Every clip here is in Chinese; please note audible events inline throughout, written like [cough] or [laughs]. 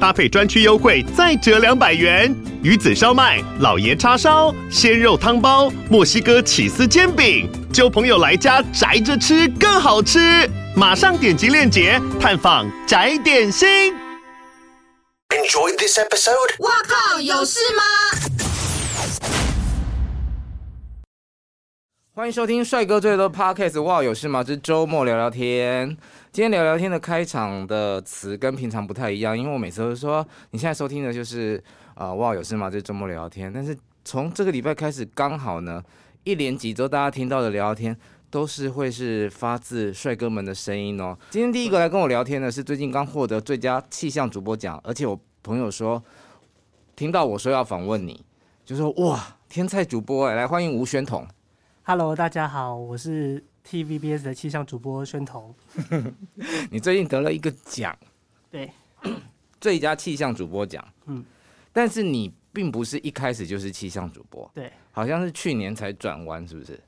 搭配专区优惠再折两百元。鱼子烧麦、老爷叉烧、鲜肉汤包、墨西哥起司煎饼，就朋友来家宅着吃更好吃。马上点击链接探访宅点心。Enjoy this episode。哇靠，有事吗？欢迎收听帅哥最多 Podcast。哇，有事吗？这是周末聊聊天。今天聊聊天的开场的词跟平常不太一样，因为我每次都说你现在收听的就是啊、哇，有事吗？这周末聊聊天。但是从这个礼拜开始，刚好呢，一连几周大家听到的聊天。都是会是发自帅哥们的声音哦。今天第一个来跟我聊天的是最近刚获得最佳气象主播奖，而且我朋友说听到我说要访问你，就说哇天菜主播哎，来欢迎吴宣统。Hello，大家好，我是 TVBS 的气象主播宣彤。[laughs] 你最近得了一个奖，对，[clears throat] 最佳气象主播奖。嗯，但是你并不是一开始就是气象主播，对，好像是去年才转弯，是不是？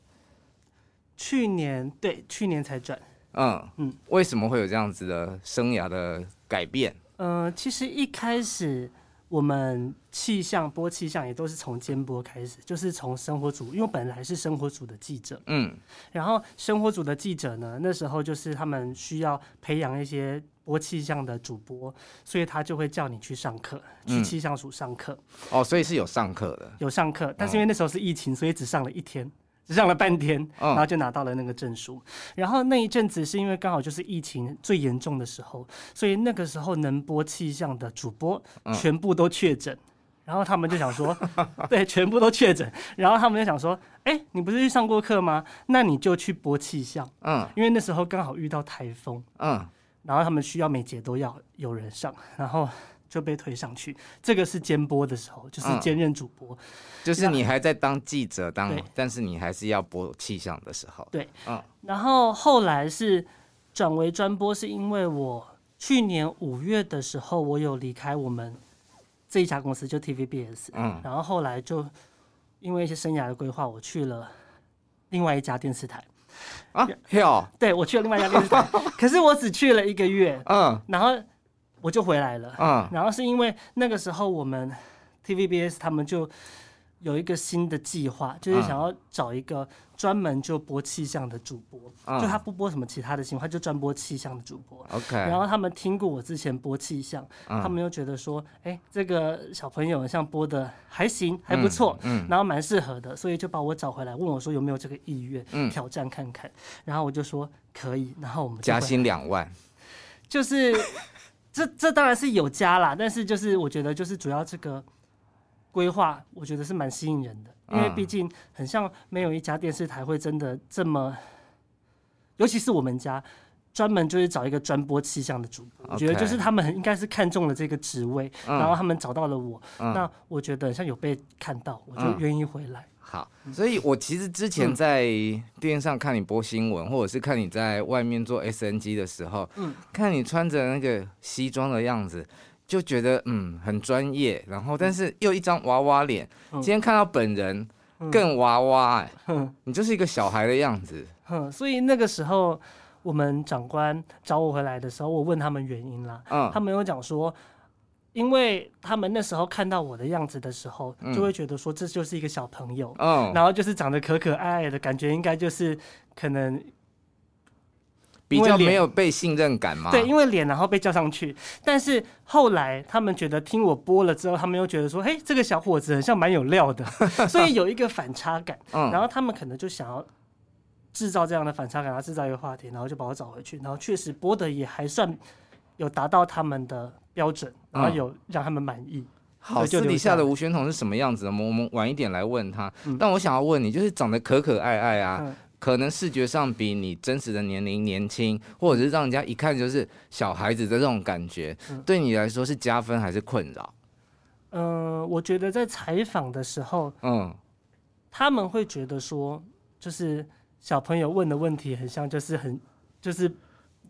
去年对，去年才转。嗯嗯，为什么会有这样子的生涯的改变？嗯、呃，其实一开始我们气象播气象也都是从监播开始，就是从生活组，因为本来是生活组的记者。嗯，然后生活组的记者呢，那时候就是他们需要培养一些播气象的主播，所以他就会叫你去上课，去气象署上课。哦，所以是有上课的，有上课，但是因为那时候是疫情，所以只上了一天。只上了半天，然后就拿到了那个证书。然后那一阵子是因为刚好就是疫情最严重的时候，所以那个时候能播气象的主播全部都确诊。然后他们就想说，[laughs] 对，全部都确诊。然后他们就想说，哎，你不是去上过课吗？那你就去播气象。嗯，因为那时候刚好遇到台风。嗯，然后他们需要每节都要有人上，然后。就被推上去，这个是兼播的时候，就是兼任主播，嗯，就是你还在当记者当，但是你还是要播气象的时候，对，嗯，然后后来是转为专播，是因为我去年五月的时候，我有离开我们这一家公司，就 TVBS，嗯，然后后来就因为一些生涯的规划，我去了另外一家电视台，啊，哟，对，我去了另外一家电视台，[laughs] 可是我只去了一个月，嗯，然后。我就回来了，嗯，然后是因为那个时候我们 TVBS 他们就有一个新的计划，就是想要找一个专门就播气象的主播，嗯、就他不播什么其他的新闻，他就专播气象的主播。OK，然后他们听过我之前播气象，嗯、他们又觉得说，哎，这个小朋友像播的还行，还不错，然后蛮适合的，所以就把我找回来，问我说有没有这个意愿，嗯，挑战看看。然后我就说可以，然后我们加薪两万，就是。这这当然是有加啦，但是就是我觉得就是主要这个规划，我觉得是蛮吸引人的，因为毕竟很像没有一家电视台会真的这么，尤其是我们家专门就是找一个专播气象的主播，我觉得就是他们很应该是看中了这个职位，然后他们找到了我，那我觉得像有被看到，我就愿意回来。好，所以我其实之前在电视上看你播新闻，嗯、或者是看你在外面做 SNG 的时候，嗯，看你穿着那个西装的样子，就觉得嗯很专业，然后但是又一张娃娃脸，嗯、今天看到本人更娃娃、欸，[laughs] 嗯，你就是一个小孩的样子，嗯，所以那个时候我们长官找我回来的时候，我问他们原因啦，嗯，他们有讲说。因为他们那时候看到我的样子的时候，就会觉得说这就是一个小朋友，嗯，然后就是长得可可爱爱的感觉，应该就是可能比较没有被信任感嘛。对，因为脸然后被叫上去，但是后来他们觉得听我播了之后，他们又觉得说，嘿，这个小伙子很像蛮有料的，[laughs] 所以有一个反差感。[laughs] 嗯，然后他们可能就想要制造这样的反差感，然后制造一个话题，然后就把我找回去，然后确实播的也还算有达到他们的标准，然后有让他们满意。嗯、好，私底下的吴宣统是什么样子的？我们我们晚一点来问他。嗯、但我想要问你，就是长得可可爱爱啊，嗯、可能视觉上比你真实的年龄年轻，或者是让人家一看就是小孩子的这种感觉，嗯、对你来说是加分还是困扰？嗯、呃，我觉得在采访的时候，嗯，他们会觉得说，就是小朋友问的问题很像，就是很。就是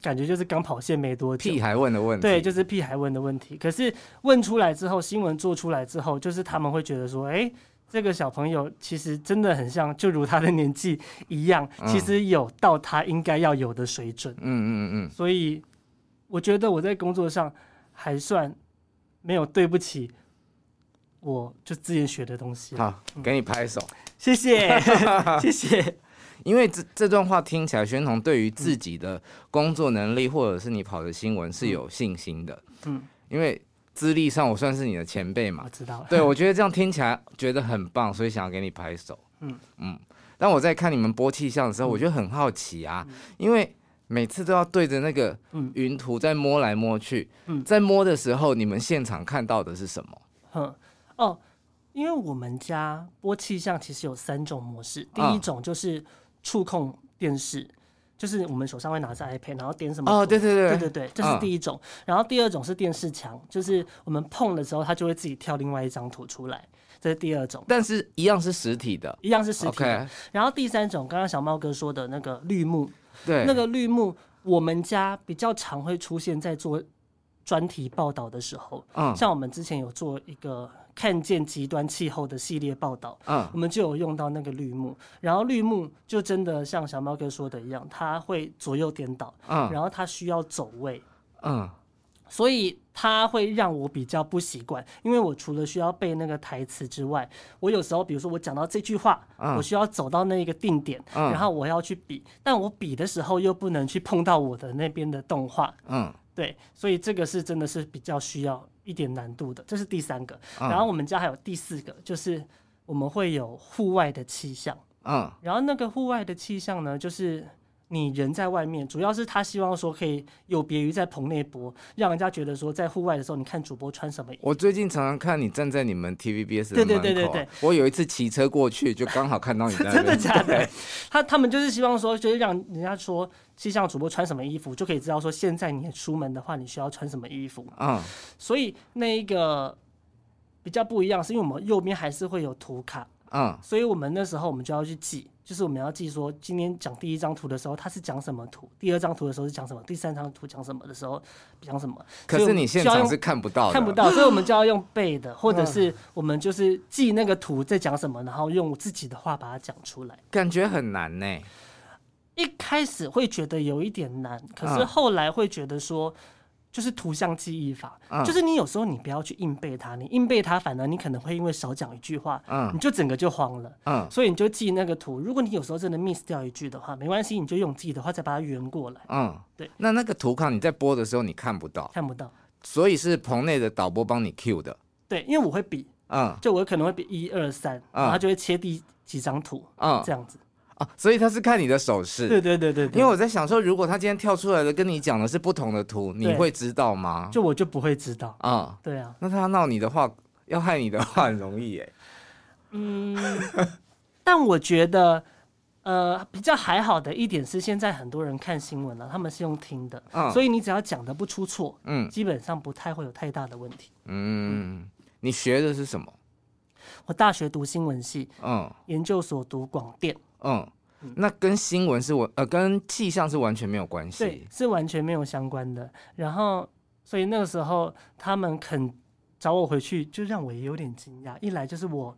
感觉就是刚跑线没多久，屁孩问的问题，对，就是屁孩问的问题。可是问出来之后，新闻做出来之后，就是他们会觉得说，哎、欸，这个小朋友其实真的很像，就如他的年纪一样，其实有到他应该要有的水准。嗯嗯嗯嗯。所以我觉得我在工作上还算没有对不起。我就之前学的东西，好，给你拍手，谢谢，[laughs] 谢谢。因为这这段话听起来，宣彤对于自己的工作能力，或者是你跑的新闻是有信心的。嗯，因为资历上我算是你的前辈嘛，我知道。对，我觉得这样听起来觉得很棒，所以想要给你拍手。嗯嗯。但我在看你们播气象的时候，我就很好奇啊，因为每次都要对着那个云图在摸来摸去。嗯，在摸的时候，你们现场看到的是什么？嗯。哦，因为我们家播气象其实有三种模式，第一种就是触控电视，哦、就是我们手上会拿着 iPad，然后点什么？哦，对对对，对对对，这是第一种。哦、然后第二种是电视墙，就是我们碰的时候，它就会自己跳另外一张图出来，这是第二种。但是一样是实体的，一样是实体然后第三种，刚刚小猫哥说的那个绿幕，对，那个绿幕，我们家比较常会出现在做专题报道的时候。嗯，像我们之前有做一个。看见极端气候的系列报道，嗯，我们就有用到那个绿幕，然后绿幕就真的像小猫哥说的一样，它会左右颠倒，嗯，然后它需要走位，嗯，所以它会让我比较不习惯，因为我除了需要背那个台词之外，我有时候比如说我讲到这句话，嗯，我需要走到那一个定点，嗯，然后我要去比，但我比的时候又不能去碰到我的那边的动画，嗯，对，所以这个是真的是比较需要。一点难度的，这是第三个。嗯、然后我们家还有第四个，就是我们会有户外的气象。嗯，然后那个户外的气象呢，就是你人在外面，主要是他希望说可以有别于在棚内播，让人家觉得说在户外的时候，你看主播穿什么。我最近常常看你站在你们 TVBS 的门口。对对对对对。我有一次骑车过去，就刚好看到你在。真的假的？[laughs] 他他们就是希望说，就是让人家说。气象主播穿什么衣服，就可以知道说现在你出门的话，你需要穿什么衣服。嗯，所以那一个比较不一样，是因为我们右边还是会有图卡。嗯，所以我们那时候我们就要去记，就是我们要记说今天讲第一张图的时候，它是讲什么图；第二张图的时候是讲什么；第三张图讲什么的时候讲什么。可是你现场是看不到，看不到，所以我们就要用背的，或者是我们就是记那个图在讲什么，然后用自己的话把它讲出来。感觉很难呢。一开始会觉得有一点难，可是后来会觉得说，就是图像记忆法，嗯、就是你有时候你不要去硬背它，你硬背它，反而你可能会因为少讲一句话，嗯、你就整个就慌了，嗯、所以你就记那个图。如果你有时候真的 miss 掉一句的话，没关系，你就用自己的话再把它圆过来。嗯，对。那那个图卡你在播的时候你看不到，看不到，所以是棚内的导播帮你 cue 的。对，因为我会比，嗯，就我可能会比一二三，然后他就会切第几张图，嗯，这样子。啊，所以他是看你的手势。对对对对，因为我在想说，如果他今天跳出来的跟你讲的是不同的图，你会知道吗？就我就不会知道啊。对啊，那他闹你的话，要害你的话很容易耶。[laughs] 嗯，但我觉得，呃，比较还好的一点是，现在很多人看新闻了，他们是用听的，所以你只要讲的不出错，嗯，基本上不太会有太大的问题。嗯，你学的是什么？我大学读新闻系，嗯，研究所读广电。嗯，那跟新闻是完呃，跟气象是完全没有关系，对，是完全没有相关的。然后，所以那个时候他们肯找我回去，就让我也有点惊讶。一来就是我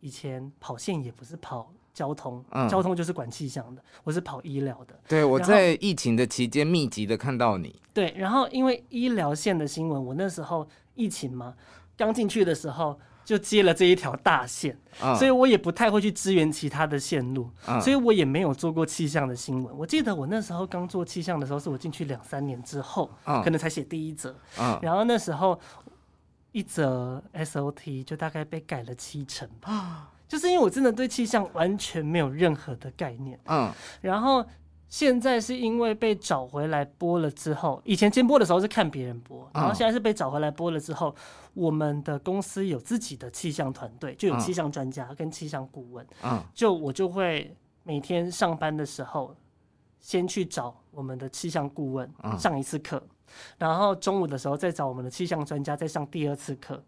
以前跑线也不是跑交通，嗯、交通就是管气象的，我是跑医疗的。对，我在疫情的期间密集的看到你。对，然后因为医疗线的新闻，我那时候疫情嘛，刚进去的时候。就接了这一条大线，嗯、所以我也不太会去支援其他的线路，嗯、所以我也没有做过气象的新闻。我记得我那时候刚做气象的时候，是我进去两三年之后，嗯、可能才写第一则，嗯、然后那时候一则 SOT 就大概被改了七成吧，嗯、就是因为我真的对气象完全没有任何的概念，嗯，然后。现在是因为被找回来播了之后，以前监播的时候是看别人播，然后现在是被找回来播了之后，我们的公司有自己的气象团队，就有气象专家跟气象顾问，就我就会每天上班的时候，先去找我们的气象顾问上一次课，然后中午的时候再找我们的气象专家再上第二次课，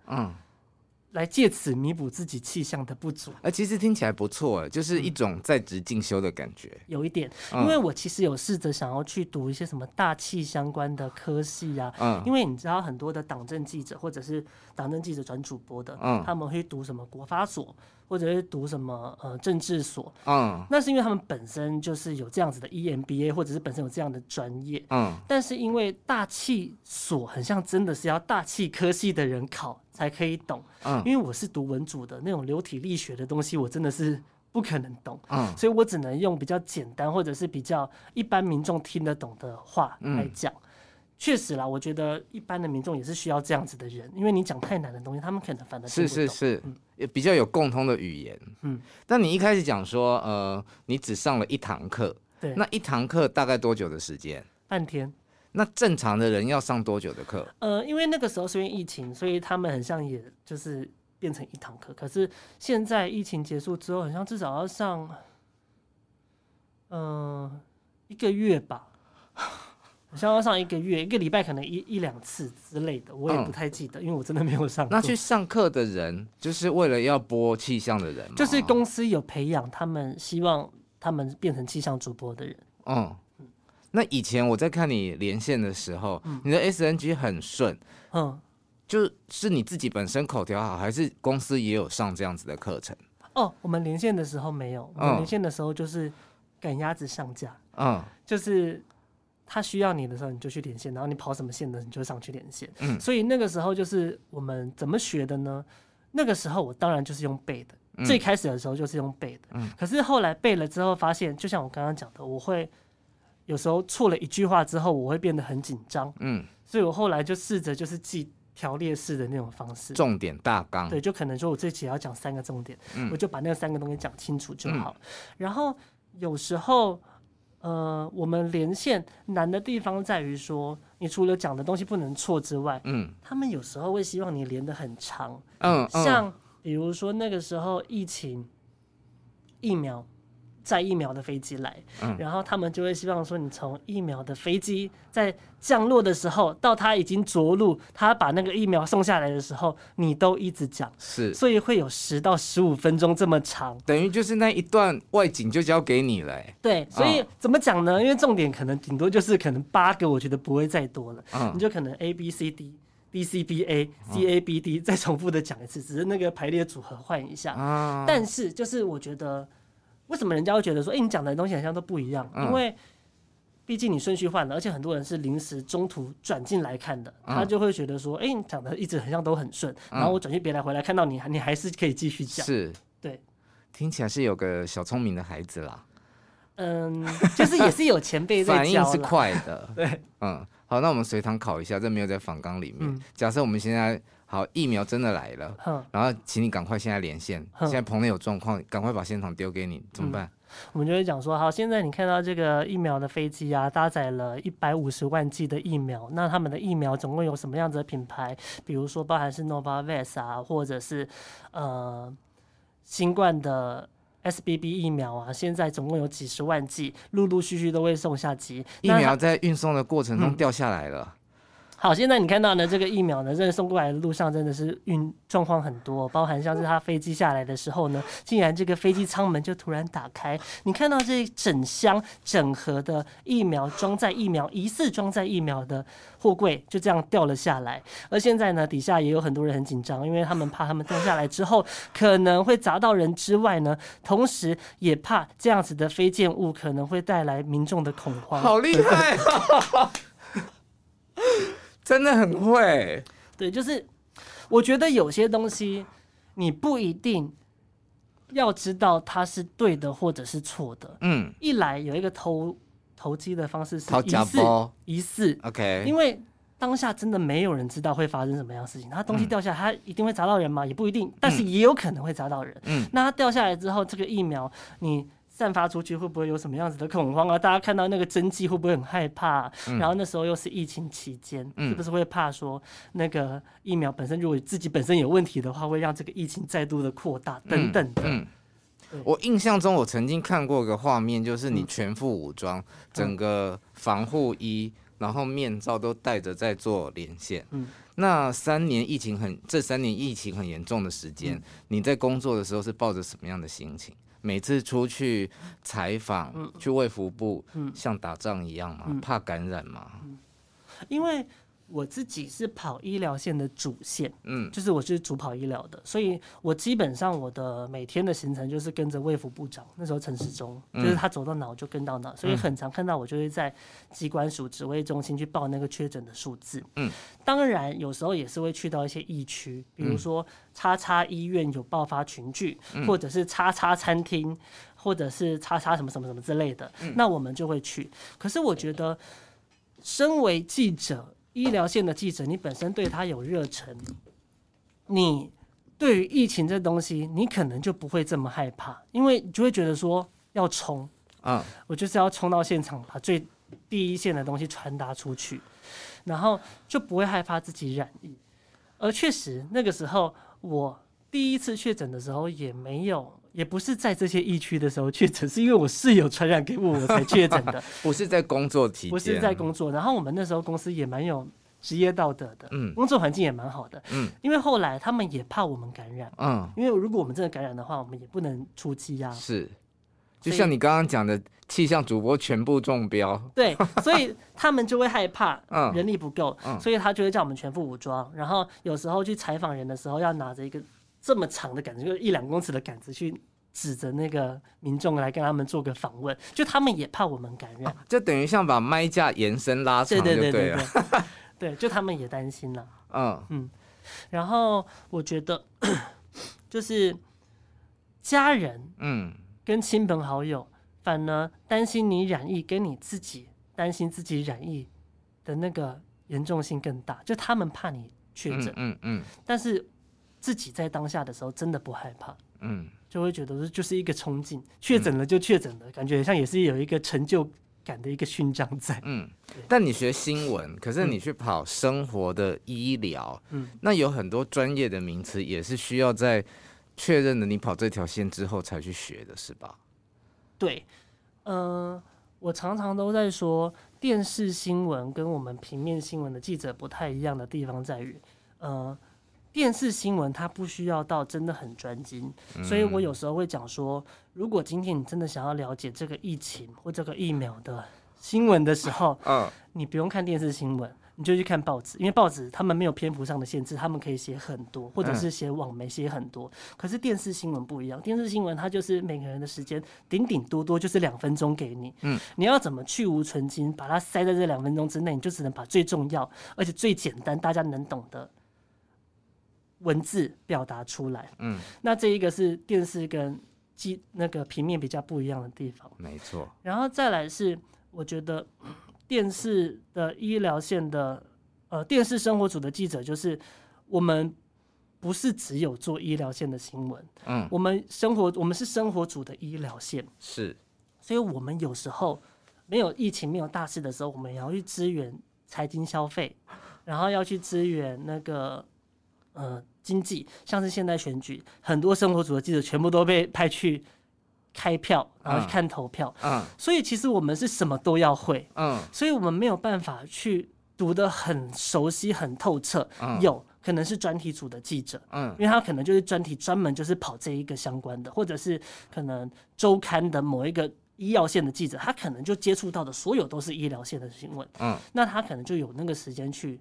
来借此弥补自己气象的不足，呃，其实听起来不错，就是一种在职进修的感觉。有一点，因为我其实有试着想要去读一些什么大气相关的科系啊，嗯，因为你知道很多的党政记者或者是党政记者转主播的，嗯，他们会读什么国发所。或者是读什么呃政治所，嗯，那是因为他们本身就是有这样子的 EMBA，或者是本身有这样的专业，嗯，但是因为大气所很像真的是要大气科系的人考才可以懂，嗯，因为我是读文组的那种流体力学的东西，我真的是不可能懂，嗯，所以我只能用比较简单或者是比较一般民众听得懂的话来讲。嗯确实啦，我觉得一般的民众也是需要这样子的人，因为你讲太难的东西，他们可能反而。是是是，也、嗯、比较有共通的语言。嗯，但你一开始讲说，呃，你只上了一堂课，对，那一堂课大概多久的时间？半天。那正常的人要上多久的课？呃，因为那个时候是因为疫情，所以他们很像也就是变成一堂课。可是现在疫情结束之后，好像至少要上，嗯、呃，一个月吧。好像要上一个月，一个礼拜可能一一两次之类的，我也不太记得，嗯、因为我真的没有上。那去上课的人，就是为了要播气象的人吗？就是公司有培养他们，希望他们变成气象主播的人。嗯，那以前我在看你连线的时候，嗯、你的 SNG 很顺，嗯，就是你自己本身口条好，还是公司也有上这样子的课程？哦，我们连线的时候没有，我们连线的时候就是赶鸭子上架，嗯，就是。他需要你的时候，你就去连线，然后你跑什么线的，你就上去连线。嗯，所以那个时候就是我们怎么学的呢？那个时候我当然就是用背的，嗯、最开始的时候就是用背的。嗯，可是后来背了之后，发现就像我刚刚讲的，我会有时候错了一句话之后，我会变得很紧张。嗯，所以我后来就试着就是记条列式的那种方式，重点大纲。对，就可能说我这期要讲三个重点，嗯、我就把那三个东西讲清楚就好。嗯、然后有时候。呃，我们连线难的地方在于说，你除了讲的东西不能错之外，嗯，他们有时候会希望你连的很长，嗯，像比如说那个时候疫情疫苗。载疫苗的飞机来，嗯、然后他们就会希望说，你从疫苗的飞机在降落的时候，到他已经着陆，他把那个疫苗送下来的时候，你都一直讲，是，所以会有十到十五分钟这么长，等于就是那一段外景就交给你了。对，所以怎么讲呢？因为重点可能顶多就是可能八个，我觉得不会再多了，嗯、你就可能 A B C D B C B A C A B D 再重复的讲一次，只是那个排列组合换一下，啊、但是就是我觉得。为什么人家会觉得说，哎、欸，你讲的东西好像都不一样？嗯、因为毕竟你顺序换了，而且很多人是临时中途转进来看的，嗯、他就会觉得说，哎、欸，你讲的一直好像都很顺，嗯、然后我转去别来回来看到你，你还是可以继续讲。是，对，听起来是有个小聪明的孩子啦。嗯，就是也是有前辈在教，[laughs] 反应是快的。[laughs] 对，嗯，好，那我们随堂考一下，这没有在访纲里面。嗯、假设我们现在。好，疫苗真的来了，哼然后请你赶快现在连线，哼现在棚内有状况，赶快把现场丢给你，怎么办？嗯、我们就会讲说，好，现在你看到这个疫苗的飞机啊，搭载了一百五十万剂的疫苗，那他们的疫苗总共有什么样子的品牌？比如说，包含是 Novavax 啊，或者是呃新冠的 SBB 疫苗啊，现在总共有几十万剂，陆陆续续都会送下机。疫苗在运送的过程中掉下来了。嗯好，现在你看到呢，这个疫苗呢，真的送过来的路上真的是运状况很多，包含像是它飞机下来的时候呢，竟然这个飞机舱门就突然打开，你看到这整箱整盒的疫苗装在疫苗疑似装在疫苗的货柜就这样掉了下来，而现在呢，底下也有很多人很紧张，因为他们怕他们掉下来之后可能会砸到人之外呢，同时也怕这样子的飞溅物可能会带来民众的恐慌。好厉害！[laughs] 真的很会，对，就是我觉得有些东西你不一定要知道它是对的或者是错的。嗯，一来有一个投投机的方式是疑似疑似，OK，因为当下真的没有人知道会发生什么样的事情。它东西掉下来，它一定会砸到人吗？也不一定，但是也有可能会砸到人。嗯，那它掉下来之后，这个疫苗你。散发出去会不会有什么样子的恐慌啊？大家看到那个针剂会不会很害怕啊？嗯、然后那时候又是疫情期间，嗯、是不是会怕说那个疫苗本身如果自己本身有问题的话，会让这个疫情再度的扩大等等的。我印象中我曾经看过一个画面，就是你全副武装，嗯、整个防护衣。然后面罩都戴着在做连线。嗯，那三年疫情很，这三年疫情很严重的时间，嗯、你在工作的时候是抱着什么样的心情？每次出去采访，嗯、去卫福部，嗯、像打仗一样吗？嗯、怕感染吗？因为。我自己是跑医疗线的主线，嗯，就是我是主跑医疗的，所以我基本上我的每天的行程就是跟着卫福部长，那时候陈时中，就是他走到哪我就跟到哪，所以很常看到我就会在机关署指挥中心去报那个确诊的数字，嗯，当然有时候也是会去到一些疫区，比如说叉叉医院有爆发群聚，或者是叉叉餐厅，或者是叉叉什么什么什么之类的，那我们就会去。可是我觉得，身为记者。医疗线的记者，你本身对他有热忱，你对于疫情这东西，你可能就不会这么害怕，因为你就会觉得说要冲啊，我就是要冲到现场，把最第一线的东西传达出去，然后就不会害怕自己染疫。而确实那个时候，我第一次确诊的时候也没有。也不是在这些疫区的时候确诊，是因为我室友传染给我，我才确诊的。[laughs] 不是在工作期间，不是在工作。然后我们那时候公司也蛮有职业道德的，嗯，工作环境也蛮好的，嗯。因为后来他们也怕我们感染，嗯，因为如果我们真的感染的话，我们也不能出机啊。是，就像你刚刚讲的，气象主播全部中标，对，[laughs] 所以他们就会害怕，嗯，人力不够，嗯，所以他就会叫我们全副武装。然后有时候去采访人的时候，要拿着一个。这么长的杆子，就是一两公尺的杆子，去指着那个民众来跟他们做个访问，就他们也怕我们感染，啊、就等于像把麦架延伸拉长，对对对对对，[laughs] 对，就他们也担心了，嗯。嗯，然后我觉得 [clears throat] 就是家人，嗯，跟亲朋好友，反而担心你染疫，跟你自己担心自己染疫的那个严重性更大，就他们怕你确诊，嗯嗯，嗯，但是。自己在当下的时候真的不害怕，嗯，就会觉得说就是一个冲劲，确诊了就确诊了，嗯、感觉像也是有一个成就感的一个勋章在，嗯。但你学新闻，可是你去跑生活的医疗，嗯，那有很多专业的名词也是需要在确认了你跑这条线之后才去学的，是吧？对，嗯、呃，我常常都在说，电视新闻跟我们平面新闻的记者不太一样的地方在于，呃。电视新闻它不需要到真的很专精，所以我有时候会讲说，如果今天你真的想要了解这个疫情或这个疫苗的新闻的时候，[laughs] 你不用看电视新闻，你就去看报纸，因为报纸他们没有篇幅上的限制，他们可以写很多，或者是写网媒写很多。可是电视新闻不一样，电视新闻它就是每个人的时间顶顶多多就是两分钟给你，你要怎么去无存精，把它塞在这两分钟之内，你就只能把最重要而且最简单大家能懂的。文字表达出来，嗯，那这一个是电视跟机那个平面比较不一样的地方，没错。然后再来是，我觉得 [clears throat] 电视的医疗线的，呃，电视生活组的记者，就是我们不是只有做医疗线的新闻，嗯，我们生活我们是生活组的医疗线，是，所以我们有时候没有疫情没有大事的时候，我们也要去支援财经消费，然后要去支援那个，呃。经济像是现在选举，很多生活组的记者全部都被派去开票，然后去看投票。嗯，嗯，所以其实我们是什么都要会。嗯，所以我们没有办法去读得很熟悉、很透彻。嗯，有可能是专题组的记者。嗯，因为他可能就是专题专门就是跑这一个相关的，或者是可能周刊的某一个医药线的记者，他可能就接触到的所有都是医疗线的新闻。嗯，那他可能就有那个时间去。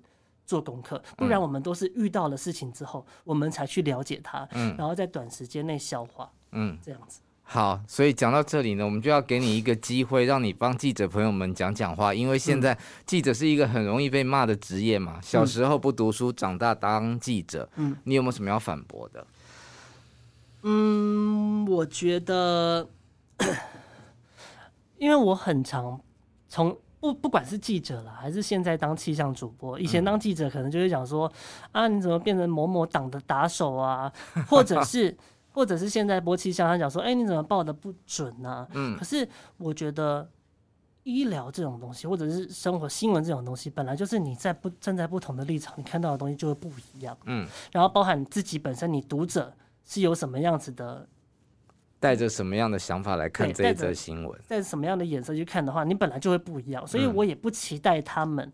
做功课，不然我们都是遇到了事情之后，嗯、我们才去了解它，嗯，然后在短时间内消化，嗯，这样子。好，所以讲到这里呢，我们就要给你一个机会，让你帮记者朋友们讲讲话，因为现在记者是一个很容易被骂的职业嘛。小时候不读书，长大当记者，嗯，你有没有什么要反驳的？嗯，我觉得，[coughs] 因为我很常从。不，不管是记者了，还是现在当气象主播，以前当记者可能就会讲说，嗯、啊，你怎么变成某某党的打手啊？或者是，或者是现在播气象，他讲说，哎、欸，你怎么报的不准啊？嗯，可是我觉得医疗这种东西，或者是生活新闻这种东西，本来就是你在不站在不同的立场，你看到的东西就会不一样。嗯，然后包含你自己本身，你读者是有什么样子的带着什么样的想法来看这一则新闻？带着什么样的眼色去看的话，你本来就会不一样。所以我也不期待他们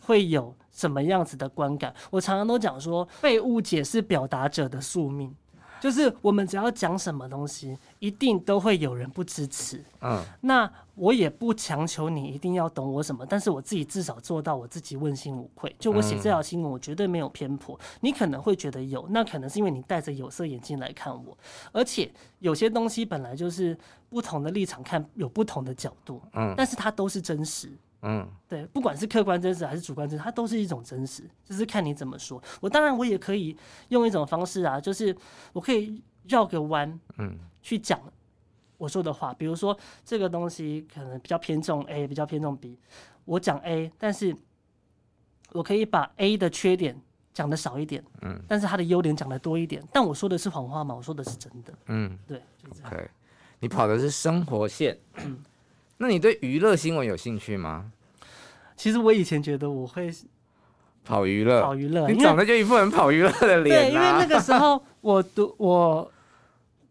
会有什么样子的观感。我常常都讲说，被误解是表达者的宿命。就是我们只要讲什么东西，一定都会有人不支持。嗯，那我也不强求你一定要懂我什么，但是我自己至少做到我自己问心无愧。就我写这条新闻，我绝对没有偏颇。你可能会觉得有，那可能是因为你戴着有色眼镜来看我。而且有些东西本来就是不同的立场看，有不同的角度。嗯，但是它都是真实。嗯，对，不管是客观真实还是主观真实，它都是一种真实，就是看你怎么说。我当然我也可以用一种方式啊，就是我可以绕个弯，嗯，去讲我说的话。比如说这个东西可能比较偏重 A，比较偏重 B，我讲 A，但是我可以把 A 的缺点讲的少一点，嗯，但是它的优点讲的多一点。但我说的是谎话嘛？我说的是真的，嗯，对，就这样。你跑的是生活线，嗯。那你对娱乐新闻有兴趣吗？其实我以前觉得我会跑娱乐，跑娱乐，你长得就一副很跑娱乐的脸。对，因为那个时候我读我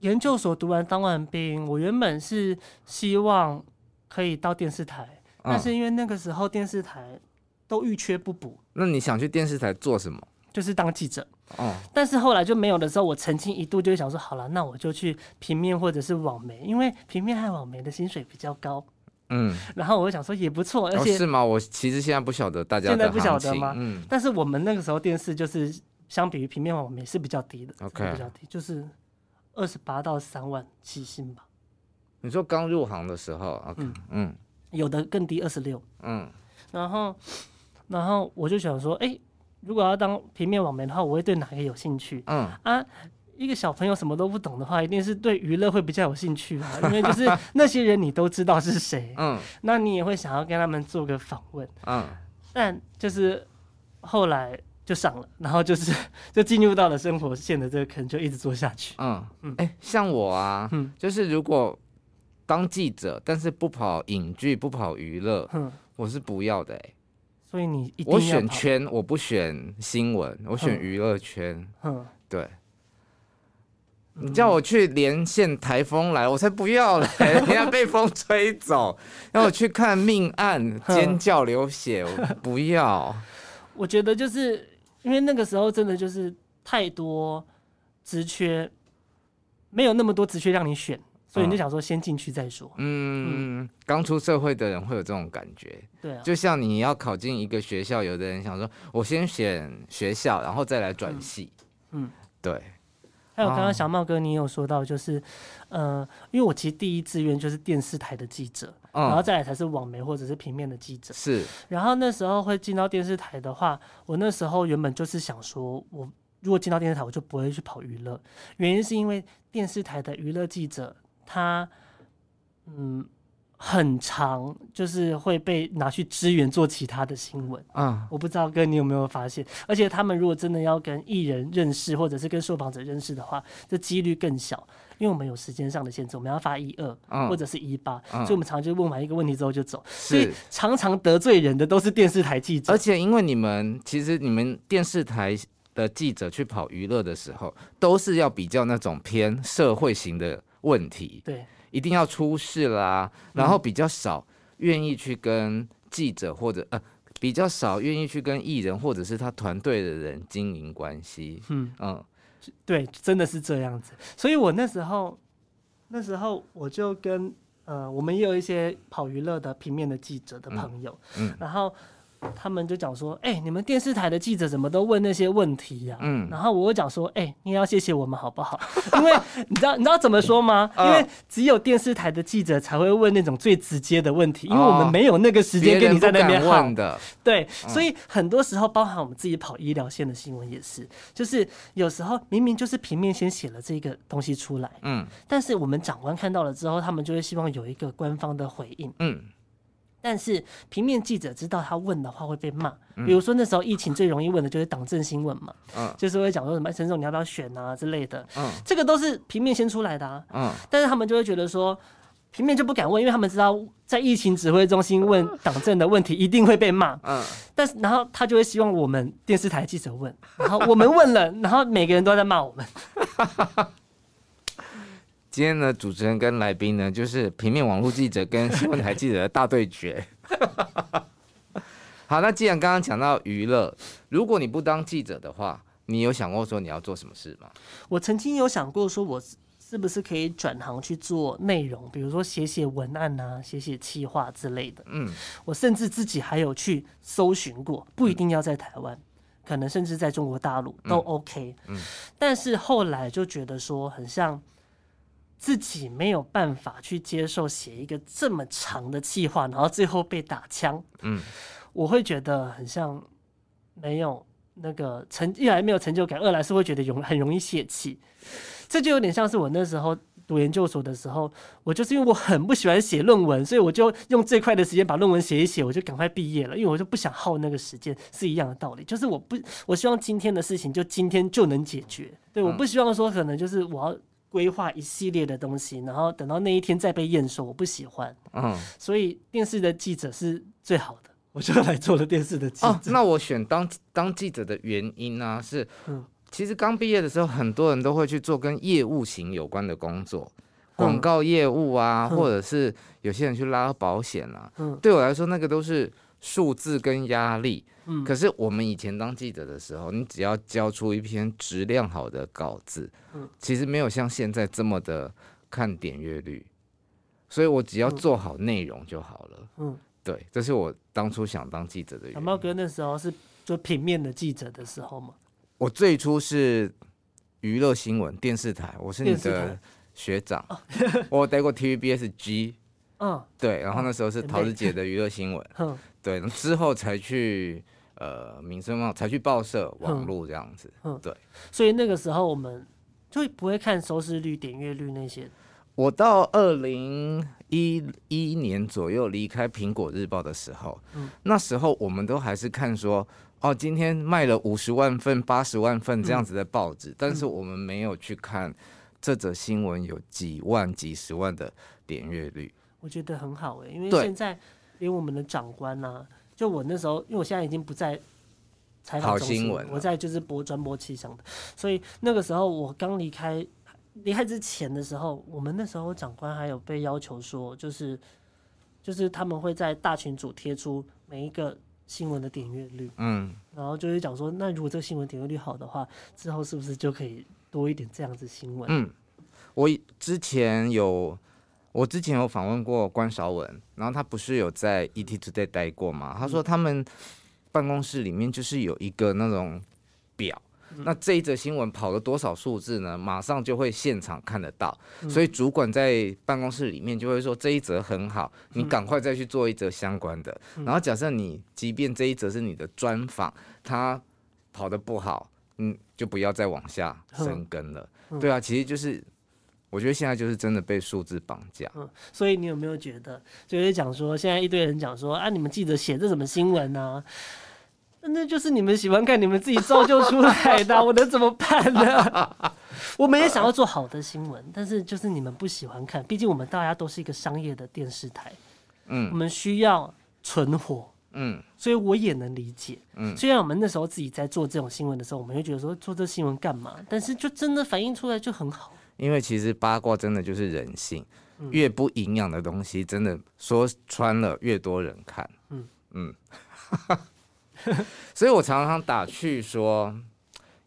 研究所读完当完兵，我原本是希望可以到电视台，但是因为那个时候电视台都遇缺不补。那你想去电视台做什么？就是当记者。哦。但是后来就没有的时候，我曾经一度就想说，好了，那我就去平面或者是网媒，因为平面和网媒的薪水比较高。嗯，[laughs] 然后我就想说也不错，而且、哦、是吗？我其实现在不晓得大家现在不晓得吗？嗯，但是我们那个时候电视就是相比于平面网媒是比较低的，OK，比较低，就是二十八到三万起薪吧。你说刚入行的时候，OK，嗯，嗯，有的更低二十六，嗯，然后然后我就想说，哎，如果要当平面网媒的话，我会对哪个有兴趣？嗯啊。一个小朋友什么都不懂的话，一定是对娱乐会比较有兴趣啊，[laughs] 因为就是那些人你都知道是谁，嗯，那你也会想要跟他们做个访问，嗯，但就是后来就上了，然后就是 [laughs] 就进入到了生活线的这个坑，就一直做下去，嗯。嗯，哎、欸，像我啊，嗯，就是如果当记者，但是不跑影剧，不跑娱乐，嗯，我是不要的、欸，所以你一定要我选圈，我不选新闻，我选娱乐圈，嗯，对。你叫我去连线台风来，我才不要嘞！[laughs] 你要被风吹走，让我去看命案，[laughs] 尖叫流血，我不要。我觉得就是因为那个时候真的就是太多职缺，没有那么多职缺让你选，所以你就想说先进去再说。嗯，刚出社会的人会有这种感觉。对啊，就像你要考进一个学校，有的人想说，我先选学校，然后再来转系。嗯，对。还有刚刚小茂哥，你有说到，就是，呃，因为我其实第一志愿就是电视台的记者，然后再来才是网媒或者是平面的记者。是。然后那时候会进到电视台的话，我那时候原本就是想说，我如果进到电视台，我就不会去跑娱乐，原因是因为电视台的娱乐记者他，嗯。很长，就是会被拿去支援做其他的新闻。嗯，我不知道哥你有没有发现，而且他们如果真的要跟艺人认识，或者是跟受访者认识的话，这几率更小，因为我们有时间上的限制，我们要发一二、嗯，或者是一八、嗯，所以我们常常就问完一个问题之后就走。所以常常得罪人的都是电视台记者，而且因为你们其实你们电视台的记者去跑娱乐的时候，都是要比较那种偏社会型的问题。对。一定要出事啦，然后比较少愿意去跟记者或者呃比较少愿意去跟艺人或者是他团队的人经营关系。嗯嗯，对，真的是这样子。所以我那时候那时候我就跟呃我们也有一些跑娱乐的平面的记者的朋友，嗯，嗯然后。他们就讲说，哎、欸，你们电视台的记者怎么都问那些问题呀、啊？嗯，然后我就讲说，哎、欸，你也要谢谢我们好不好？[laughs] 因为你知道你知道怎么说吗？因为只有电视台的记者才会问那种最直接的问题，因为我们没有那个时间跟你在那边问的。对，所以很多时候，包含我们自己跑医疗线的新闻也是，就是有时候明明就是平面先写了这个东西出来，嗯，但是我们长官看到了之后，他们就会希望有一个官方的回应，嗯。但是平面记者知道他问的话会被骂，比如说那时候疫情最容易问的就是党政新闻嘛，嗯，就是会讲说什么陈总你要不要选啊之类的，嗯，这个都是平面先出来的啊，嗯，但是他们就会觉得说平面就不敢问，因为他们知道在疫情指挥中心问党政的问题一定会被骂，嗯，但是然后他就会希望我们电视台记者问，然后我们问了，然后每个人都在骂我们。[laughs] 今天的主持人跟来宾呢，就是平面网络记者跟新闻台记者的大对决。[laughs] 好，那既然刚刚讲到娱乐，如果你不当记者的话，你有想过说你要做什么事吗？我曾经有想过说，我是不是可以转行去做内容，比如说写写文案啊，写写企划之类的。嗯，我甚至自己还有去搜寻过，不一定要在台湾，可能甚至在中国大陆都 OK。嗯，但是后来就觉得说，很像。自己没有办法去接受写一个这么长的计划，然后最后被打枪。嗯，我会觉得很像没有那个成，一来没有成就感，二来是会觉得容很容易泄气。这就有点像是我那时候读研究所的时候，我就是因为我很不喜欢写论文，所以我就用最快的时间把论文写一写，我就赶快毕业了，因为我就不想耗那个时间，是一样的道理。就是我不，我希望今天的事情就今天就能解决。对，我不希望说可能就是我要。规划一系列的东西，然后等到那一天再被验收，我不喜欢。嗯，所以电视的记者是最好的，我就来做了电视的记者。哦，那我选当当记者的原因呢、啊？是，其实刚毕业的时候，很多人都会去做跟业务型有关的工作，广告业务啊，嗯、或者是有些人去拉保险啊。嗯，对我来说，那个都是数字跟压力。可是我们以前当记者的时候，你只要交出一篇质量好的稿子，其实没有像现在这么的看点阅率，所以我只要做好内容就好了。嗯，对，这是我当初想当记者的原因。小猫哥那时候是做平面的记者的时候吗？我最初是娱乐新闻电视台，我是你的学长，[laughs] 我待过 TVBS G，嗯，对，然后那时候是桃子姐的娱乐新闻，[laughs] 嗯，对，之后才去。呃，民生报才去报社网络这样子，嗯，对，所以那个时候我们就不会看收视率、点阅率那些。我到二零一一年左右离开苹果日报的时候，嗯，那时候我们都还是看说，哦，今天卖了五十万份、八十万份这样子的报纸，嗯，但是我们没有去看这则新闻有几万、几十万的点阅率。我觉得很好哎，欸，因为现在连我们的长官啊。就我那时候，因为我现在已经不在采访中心，我在就是播专播气象的，所以那个时候我刚离开，离开之前的时候，我们那时候长官还有被要求说，就是就是他们会在大群组贴出每一个新闻的点阅率，嗯，然后就是讲说，那如果这个新闻点阅率好的话，之后是不是就可以多一点这样子新闻？嗯，我之前有。我之前有访问过关韶文，然后他不是有在 ETtoday 待过吗？他说他们办公室里面就是有一个那种表，那这一则新闻跑了多少数字呢？马上就会现场看得到，所以主管在办公室里面就会说这一则很好，你赶快再去做一则相关的。然后假设你即便这一则是你的专访，他跑得不好，嗯，就不要再往下深耕了。对啊，其实就是。我觉得现在就是真的被数字绑架。嗯，所以你有没有觉得，就是讲说，现在一堆人讲说啊，你们记者写这什么新闻呢？那就是你们喜欢看，你们自己造就出来的，我能怎么办呢？[laughs] 我们也想要做好的新闻，但是就是你们不喜欢看，毕竟我们大家都是一个商业的电视台，嗯，我们需要存活，嗯，所以我也能理解，嗯，虽然我们那时候自己在做这种新闻的时候，我们会觉得说做这新闻干嘛？但是就真的反映出来就很好。因为其实八卦真的就是人性，越不营养的东西，真的说穿了越多人看。嗯 [laughs] 嗯，所以我常常打趣说，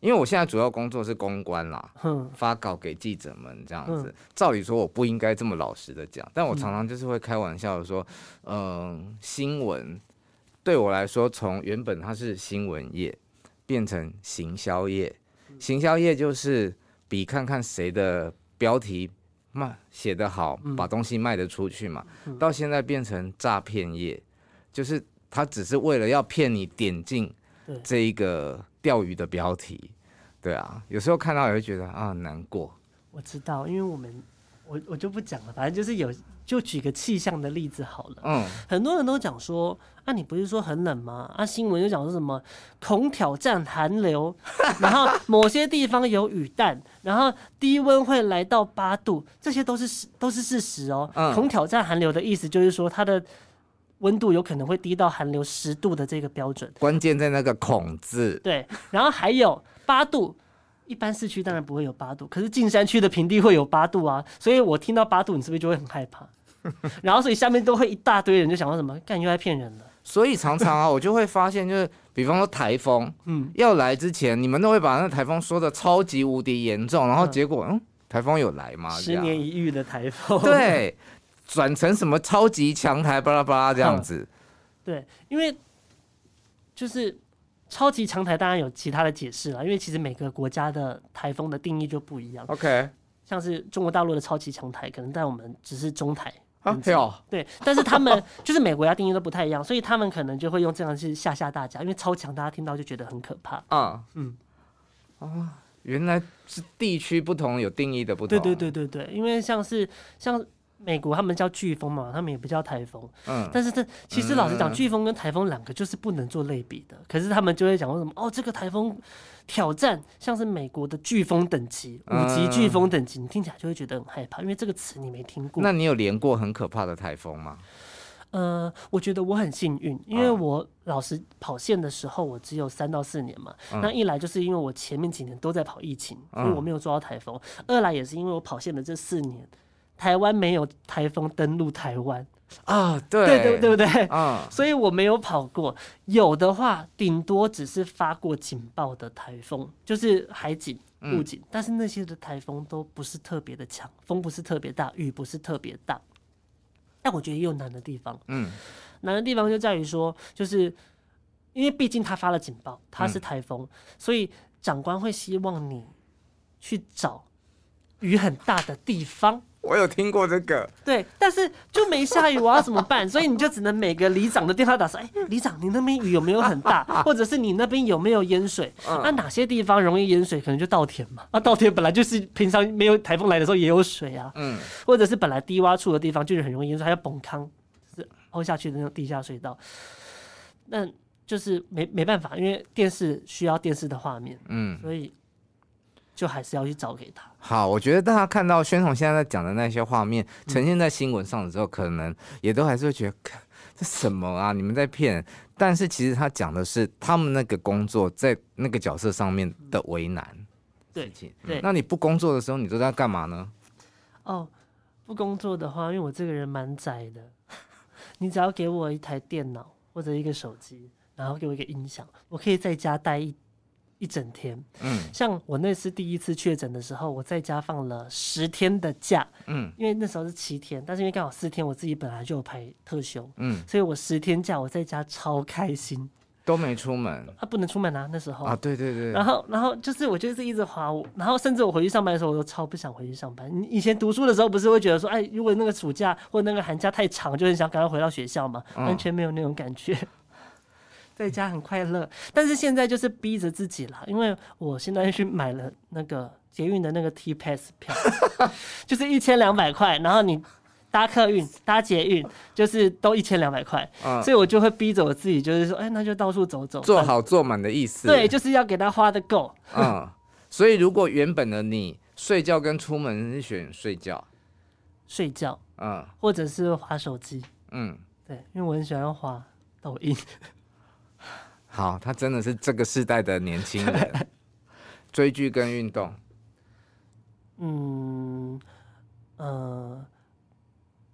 因为我现在主要工作是公关啦，发稿给记者们这样子。照理说我不应该这么老实的讲，但我常常就是会开玩笑的说，嗯，新闻对我来说，从原本它是新闻业变成行销业，行销业就是。比看看谁的标题卖写得好，把东西卖得出去嘛。到现在变成诈骗业，就是他只是为了要骗你点进这一个钓鱼的标题。对啊，有时候看到也会觉得啊难过。我知道，因为我们我我就不讲了，反正就是有。就举个气象的例子好了，嗯，很多人都讲说，啊，你不是说很冷吗？啊，新闻又讲说什么恐挑战寒流，[laughs] 然后某些地方有雨弹，然后低温会来到八度，这些都是都是事实哦。嗯，恐挑战寒流的意思就是说，它的温度有可能会低到寒流十度的这个标准，关键在那个“恐”字。对，然后还有八度。一般市区当然不会有八度，可是近山区的平地会有八度啊，所以我听到八度，你是不是就会很害怕？[laughs] 然后所以下面都会一大堆人就想到什么，干又在骗人了。所以常常啊，[laughs] 我就会发现，就是比方说台风，嗯，要来之前，你们都会把那个台风说的超级无敌严重，然后结果，嗯，台风有来吗？十年一遇的台风，对，转成什么超级强台，巴拉巴拉这样子。[laughs] 对，因为就是超级强台，当然有其他的解释了，因为其实每个国家的台风的定义就不一样。OK，像是中国大陆的超级强台，可能在我们只是中台。啊，对，但是他们 [laughs] 就是每国家定义都不太一样，所以他们可能就会用这样去吓吓大家，因为超强大家听到就觉得很可怕。啊，嗯，啊，原来是地区不同有定义的不同。对对对对对，因为像是像。美国他们叫飓风嘛，他们也不叫台风。嗯，但是这其实老实讲，飓风跟台风两个就是不能做类比的。可是他们就会讲说什么哦，这个台风挑战像是美国的飓风等级，五级飓风等级，你听起来就会觉得很害怕，因为这个词你没听过。那你有连过很可怕的台风吗？呃，我觉得我很幸运，因为我老实跑线的时候，我只有三到四年嘛。那一来就是因为我前面几年都在跑疫情，所以我没有抓到台风；二来也是因为我跑线的这四年。台湾没有台风登陆台湾啊，对对对对不对？啊，所以我没有跑过。有的话，顶多只是发过警报的台风，就是海警、陆警。但是那些的台风都不是特别的强，风不是特别大，雨不是特别大。但我觉得也有难的地方。嗯，难的地方就在于说，就是因为毕竟他发了警报，他是台风，所以长官会希望你去找雨很大的地方。我有听过这个，对，但是就没下雨，我要怎么办？所以你就只能每个里长的电话打说，哎、欸，里长，你那边雨有没有很大？[laughs] 或者是你那边有没有淹水？那、嗯啊、哪些地方容易淹水？可能就稻田嘛。那、啊、稻田本来就是平常没有台风来的时候也有水啊。嗯，或者是本来低洼处的地方就是很容易淹水，还有崩坑，就是凹下去的那种地下水道。那就是没没办法，因为电视需要电视的画面，嗯，所以。就还是要去找给他。好，我觉得大家看到宣统现在在讲的那些画面呈现在新闻上的时候，可能也都还是会觉得这什么啊？你们在骗。但是其实他讲的是他们那个工作在那个角色上面的为难。对，对。那你不工作的时候，你都在干嘛呢？哦，不工作的话，因为我这个人蛮宅的，[laughs] 你只要给我一台电脑或者一个手机，然后给我一个音响，我可以在家待一。一整天，嗯，像我那次第一次确诊的时候，我在家放了十天的假，嗯，因为那时候是七天，但是因为刚好四天我自己本来就有排特休，嗯，所以我十天假我在家超开心，都没出门，啊，不能出门啊，那时候。啊，对对对，然后然后就是我就是一直滑，然后甚至我回去上班的时候，我都超不想回去上班。你以前读书的时候不是会觉得说，哎，如果那个暑假或那个寒假太长，就很想赶快回到学校嘛，完全没有那种感觉。在家很快乐，但是现在就是逼着自己了，因为我现在去买了那个捷运的那个 T Pass 票，[laughs] 就是一千两百块，然后你搭客运、搭捷运，就是都一千两百块，所以我就会逼着我自己，就是说，哎，那就到处走走，做好做满的意思。对，就是要给他花的够。嗯，所以如果原本的你睡觉跟出门是选睡觉，[laughs] 睡觉，嗯，或者是滑手机，嗯，对，因为我很喜欢滑抖音。好，他真的是这个世代的年轻人，[laughs] 追剧跟运动。嗯，呃，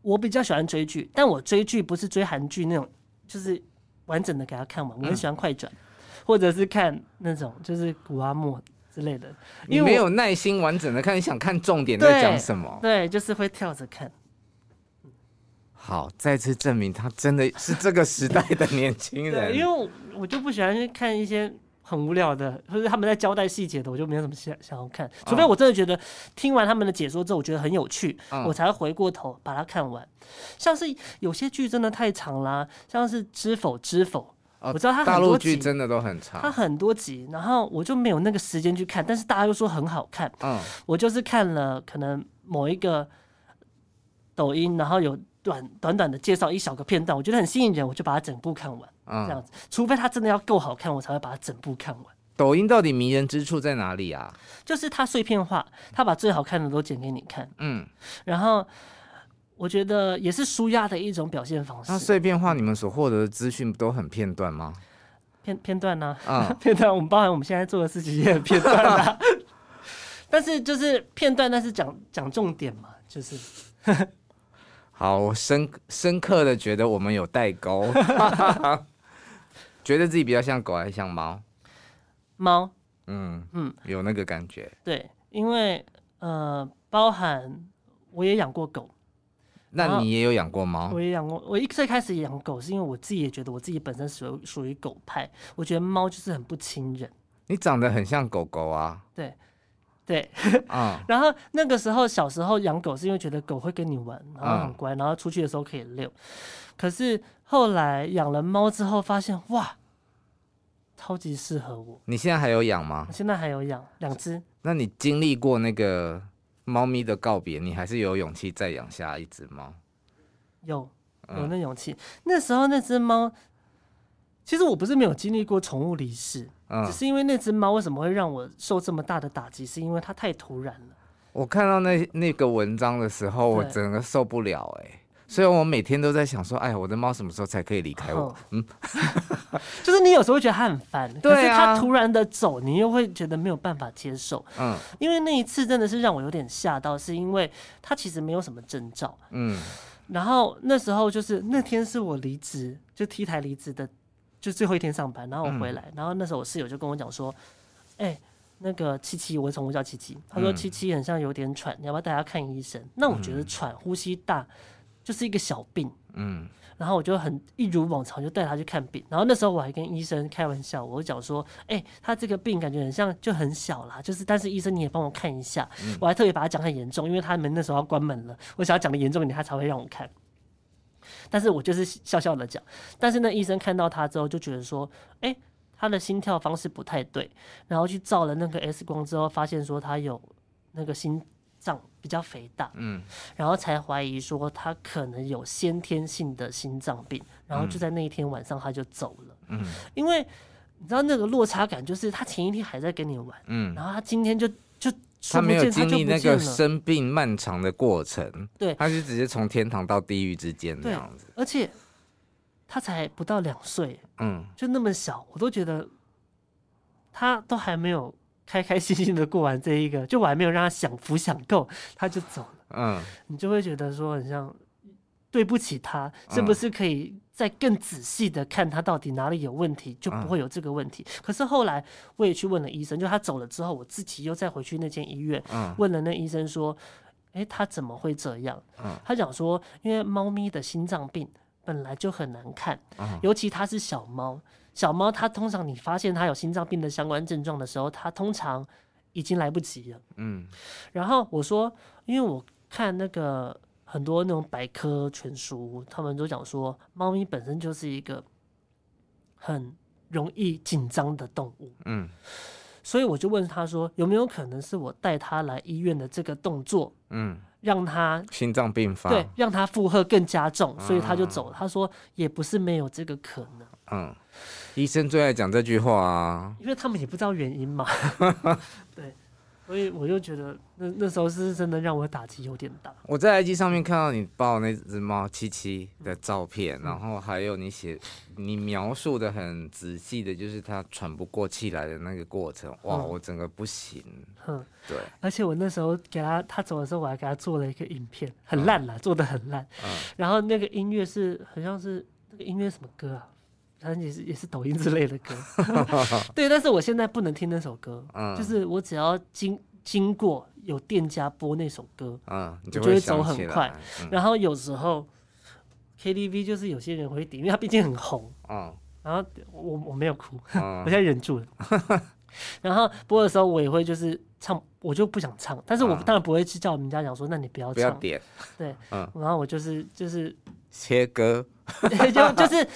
我比较喜欢追剧，但我追剧不是追韩剧那种，就是完整的给他看完。我很喜欢快转，嗯、或者是看那种就是古阿莫之类的。你没有耐心完整的看，你想看重点在讲什么？对，对，就是会跳着看。好，再次证明他真的是这个时代的年轻人。[laughs] 因为我，就不喜欢去看一些很无聊的，或者他们在交代细节的，我就没有什么想想要看。除非我真的觉得听完他们的解说之后，我觉得很有趣，嗯、我才会回过头把它看完。像是有些剧真的太长啦，像是《知否知否》，哦，我知道他很多集，大陆剧真的都很长，他很多集，然后我就没有那个时间去看，但是大家又说很好看，嗯，我就是看了可能某一个抖音，然后有。短短短的介绍一小个片段，我觉得很吸引人，我就把它整部看完。嗯，这样子，除非它真的要够好看，我才会把它整部看完。抖音到底迷人之处在哪里啊？就是它碎片化，它把最好看的都剪给你看。嗯，然后我觉得也是舒压的一种表现方式。那碎片化，你们所获得的资讯都很片段吗？片片段呢？啊，[laughs] 片段，我们包含我们现在做的事情也很片段啊。[laughs] 但是就是片段，但是讲讲重点嘛，就是。好，我深深刻的觉得我们有代沟，[laughs] 觉得自己比较像狗还是像猫？猫。嗯嗯，有那个感觉。对，因为呃，包含我也养过狗。那你也有养过猫？我也养过。我一最开始养狗，是因为我自己也觉得我自己本身属于属于狗派。我觉得猫就是很不亲人。你长得很像狗狗啊。对，对。啊、嗯。[laughs] 然后那个时候小时候养狗是因为觉得狗会跟你玩，然后很乖，然后出去的时候可以遛。可是后来养了猫之后，发现哇，超级适合我。你现在还有养吗？我现在还有养两只。那你经历过那个？猫咪的告别，你还是有勇气再养下一只猫？有，有那勇气。嗯、那时候那只猫，其实我不是没有经历过宠物离世，嗯、只是因为那只猫为什么会让我受这么大的打击，是因为它太突然了。我看到那那个文章的时候，我整个受不了哎、欸。所以，我每天都在想说，哎呀，我的猫什么时候才可以离开我？嗯，[laughs] 就是你有时候会觉得它很烦，对啊，可是它突然的走，你又会觉得没有办法接受。嗯，因为那一次真的是让我有点吓到，是因为它其实没有什么征兆。嗯，然后那时候就是那天是我离职，就 T 台离职的，就最后一天上班，然后我回来，嗯、然后那时候我室友就跟我讲说，哎、欸，那个七七，我宠物叫七七，他说七七很像有点喘，你要不要带他看医生？那我觉得喘，呼吸大。就是一个小病，嗯，然后我就很一如往常，就带他去看病。然后那时候我还跟医生开玩笑，我讲说，哎、欸，他这个病感觉很像就很小啦，就是但是医生你也帮我看一下。嗯、我还特别把他讲很严重，因为他们那时候要关门了，我想要讲的严重一点，他才会让我看。但是我就是笑笑的讲。但是那医生看到他之后就觉得说，哎、欸，他的心跳方式不太对，然后去照了那个 X 光之后，发现说他有那个心。脏比较肥大，嗯，然后才怀疑说他可能有先天性的心脏病，然后就在那一天晚上他就走了，嗯，因为你知道那个落差感，就是他前一天还在跟你玩，嗯，然后他今天就就他没有经历那个生病漫长的过程，对，他就直接从天堂到地狱之间这样子，而且他才不到两岁，嗯，就那么小，我都觉得他都还没有。开开心心的过完这一个，就我还没有让他享福享够，他就走了。嗯，你就会觉得说很像对不起他，是不是可以再更仔细的看他到底哪里有问题，就不会有这个问题。可是后来我也去问了医生，就他走了之后，我自己又再回去那间医院，问了那医生说，诶，他怎么会这样？他讲说，因为猫咪的心脏病本来就很难看，尤其它是小猫。小猫它通常你发现它有心脏病的相关症状的时候，它通常已经来不及了。嗯，然后我说，因为我看那个很多那种百科全书，他们都讲说，猫咪本身就是一个很容易紧张的动物。嗯，所以我就问他说，有没有可能是我带他来医院的这个动作，嗯，让他心脏病发，对，让他负荷更加重，所以他就走了。他说也不是没有这个可能。嗯。医生最爱讲这句话啊，因为他们也不知道原因嘛。[laughs] 对，所以我就觉得那那时候是真的让我打击有点大。我在 IG 上面看到你抱那只猫七七的照片，嗯、然后还有你写你描述的很仔细的，就是它喘不过气来的那个过程。哇，嗯、我整个不行。嗯，对。而且我那时候给他他走的时候，我还给他做了一个影片，很烂啦，嗯、做的很烂。嗯。然后那个音乐是好像是那个音乐什么歌啊？反正也是也是抖音之类的歌，[laughs] 对，但是我现在不能听那首歌，嗯、就是我只要经经过有店家播那首歌，嗯、就会走很快。嗯、然后有时候 KTV 就是有些人会点，因为它毕竟很红，嗯、然后我我没有哭，嗯、[laughs] 我现在忍住了。[laughs] 然后播的时候我也会就是唱，我就不想唱，但是我当然不会去叫我们家讲说，那你不要唱，不要点，对，嗯、然后我就是就是切歌，就就是。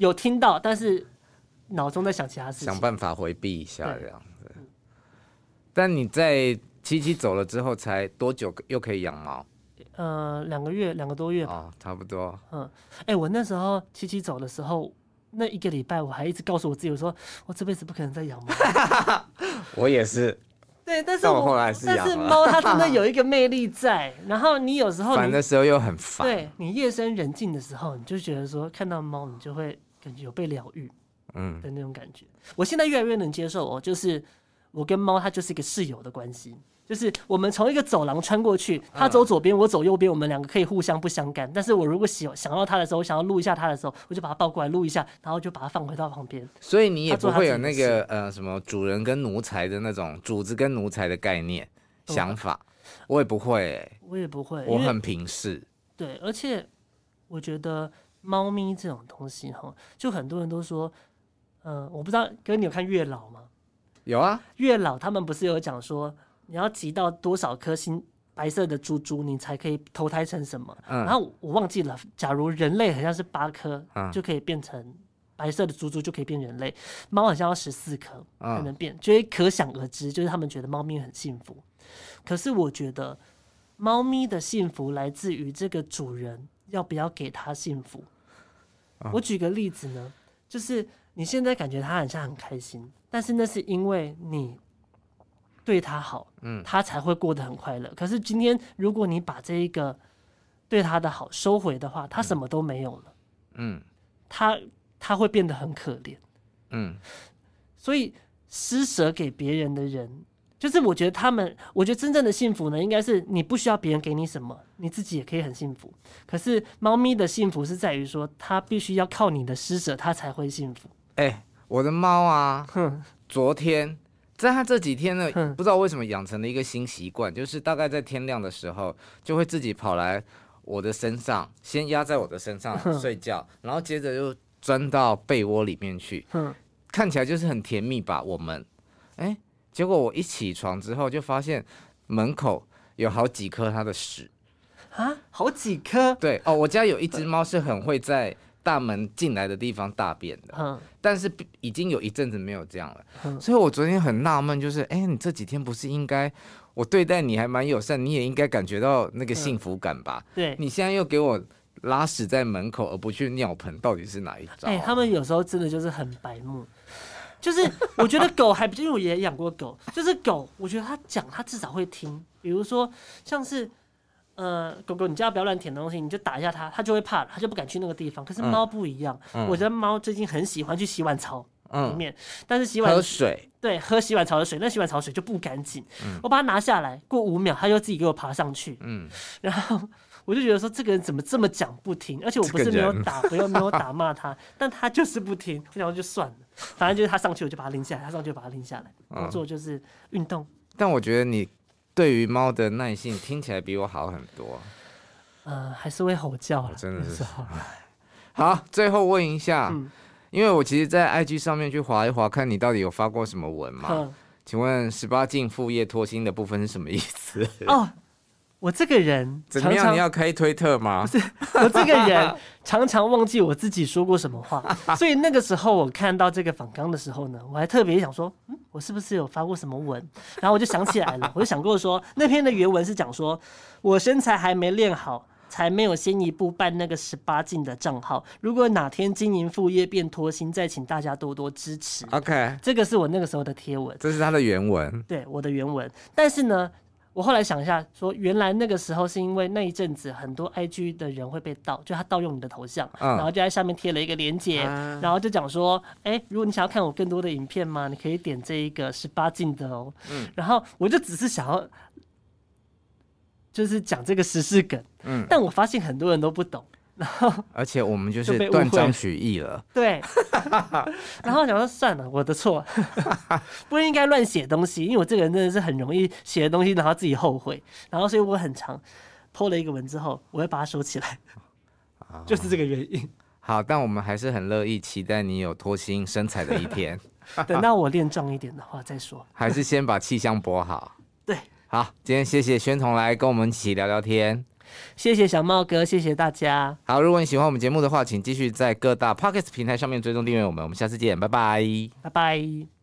有听到，但是脑中在想其他事情，想办法回避一下这样子。但你在七七走了之后，才多久又可以养猫？呃，两个月，两个多月吧。哦，差不多。嗯，哎、欸，我那时候七七走的时候，那一个礼拜我还一直告诉我自己，我说我这辈子不可能再养猫。[laughs] 我也是。对，但是我，后来是但是猫它真的有一个魅力在。然后你有时候烦的时候又很烦。对，你夜深人静的时候，你就觉得说看到猫，你就会。感觉有被疗愈，嗯的那种感觉。嗯、我现在越来越能接受哦，就是我跟猫它就是一个室友的关系。就是我们从一个走廊穿过去，它走左边，我走右边，我们两个可以互相不相干。但是我如果喜想要它的时候，我想要录一下它的时候，我就把它抱过来录一下，然后就把它放回到旁边。所以你也不会有那个呃什么主人跟奴才的那种主子跟奴才的概念想法，我也不会、欸，我也不会，我很平视。对，而且我觉得猫咪这种东西哈，就很多人都说，嗯、呃，我不知道哥你有看月老吗？有啊，月老他们不是有讲说。你要集到多少颗星白色的珠珠，你才可以投胎成什么？嗯、然后我忘记了。假如人类好像是八颗，嗯、就可以变成白色的猪猪，就可以变人类。猫好像要十四颗才能变，所以、嗯、可想而知，就是他们觉得猫咪很幸福。可是我觉得，猫咪的幸福来自于这个主人要不要给他幸福。嗯、我举个例子呢，就是你现在感觉他好像很开心，但是那是因为你。对他好，嗯，他才会过得很快乐。可是今天，如果你把这一个对他的好收回的话，他什么都没有了，嗯，他他会变得很可怜，嗯。所以施舍给别人的人，就是我觉得他们，我觉得真正的幸福呢，应该是你不需要别人给你什么，你自己也可以很幸福。可是猫咪的幸福是在于说，它必须要靠你的施舍，它才会幸福。哎，我的猫啊，哼，昨天。在它这几天呢，不知道为什么养成了一个新习惯，就是大概在天亮的时候，就会自己跑来我的身上，先压在我的身上睡觉，然后接着又钻到被窝里面去，看起来就是很甜蜜吧。我们，哎，结果我一起床之后，就发现门口有好几颗它的屎啊，好几颗。对哦，我家有一只猫是很会在。大门进来的地方大便的，嗯、但是已经有一阵子没有这样了，嗯、所以我昨天很纳闷，就是，哎、欸，你这几天不是应该我对待你还蛮友善，你也应该感觉到那个幸福感吧？嗯、对，你现在又给我拉屎在门口，而不去尿盆，到底是哪一招？啊？哎、欸，他们有时候真的就是很白目，就是我觉得狗还，因为我也养过狗，[laughs] 就是狗，我觉得它讲它至少会听，比如说像是。呃，狗狗，你叫它不要乱舔东西，你就打一下它，它就会怕，它就不敢去那个地方。可是猫不一样，嗯、我觉得猫最近很喜欢去洗碗槽里面，嗯、但是洗碗喝水，对，喝洗碗槽的水，那洗碗槽水就不干净。嗯、我把它拿下来，过五秒，它就自己给我爬上去。嗯，然后我就觉得说，这个人怎么这么讲不听？而且我不是没有打，[laughs] 我又没有打骂他，但他就是不听。我想说就算了，反正就是他上去我就把他拎下来，他上去就把他拎下来。工作就是运动。但我觉得你。对于猫的耐性听起来比我好很多，呃，还是会吼叫了，真的是。[laughs] 好，最后问一下，嗯、因为我其实，在 IG 上面去划一划，看你到底有发过什么文吗？嗯、请问十八禁副业脱薪的部分是什么意思？哦。我这个人怎么样？你要开推特吗？不是，我这个人 [laughs] 常常忘记我自己说过什么话，[laughs] 所以那个时候我看到这个访纲的时候呢，我还特别想说，嗯，我是不是有发过什么文？然后我就想起来了，[laughs] 我就想过说，那篇的原文是讲说，我身材还没练好，才没有先一步办那个十八禁的账号。如果哪天经营副业变脱星，再请大家多多支持。OK，这个是我那个时候的贴文，这是他的原文，对，我的原文。但是呢。我后来想一下，说原来那个时候是因为那一阵子很多 IG 的人会被盗，就他盗用你的头像，嗯、然后就在下面贴了一个链接，嗯、然后就讲说，哎、欸，如果你想要看我更多的影片吗？你可以点这一个十八禁的哦。嗯、然后我就只是想要，就是讲这个时事梗，嗯、但我发现很多人都不懂。然后，而且我们就是断章取义了。对，[laughs] 然后想说算了，我的错，[laughs] 不应该乱写东西，因为我这个人真的是很容易写的东西，然后自己后悔。然后所以我很常 po 了一个文之后，我会把它收起来，哦、就是这个原因。好，但我们还是很乐意期待你有脱星身材的一天。[laughs] 等到我练壮一点的话再说。还是先把气象播好。对，好，今天谢谢宣彤来跟我们一起聊聊天。谢谢小茂哥，谢谢大家。好，如果你喜欢我们节目的话，请继续在各大 Pocket 平台上面追踪订阅我们。我们下次见，拜拜，拜拜。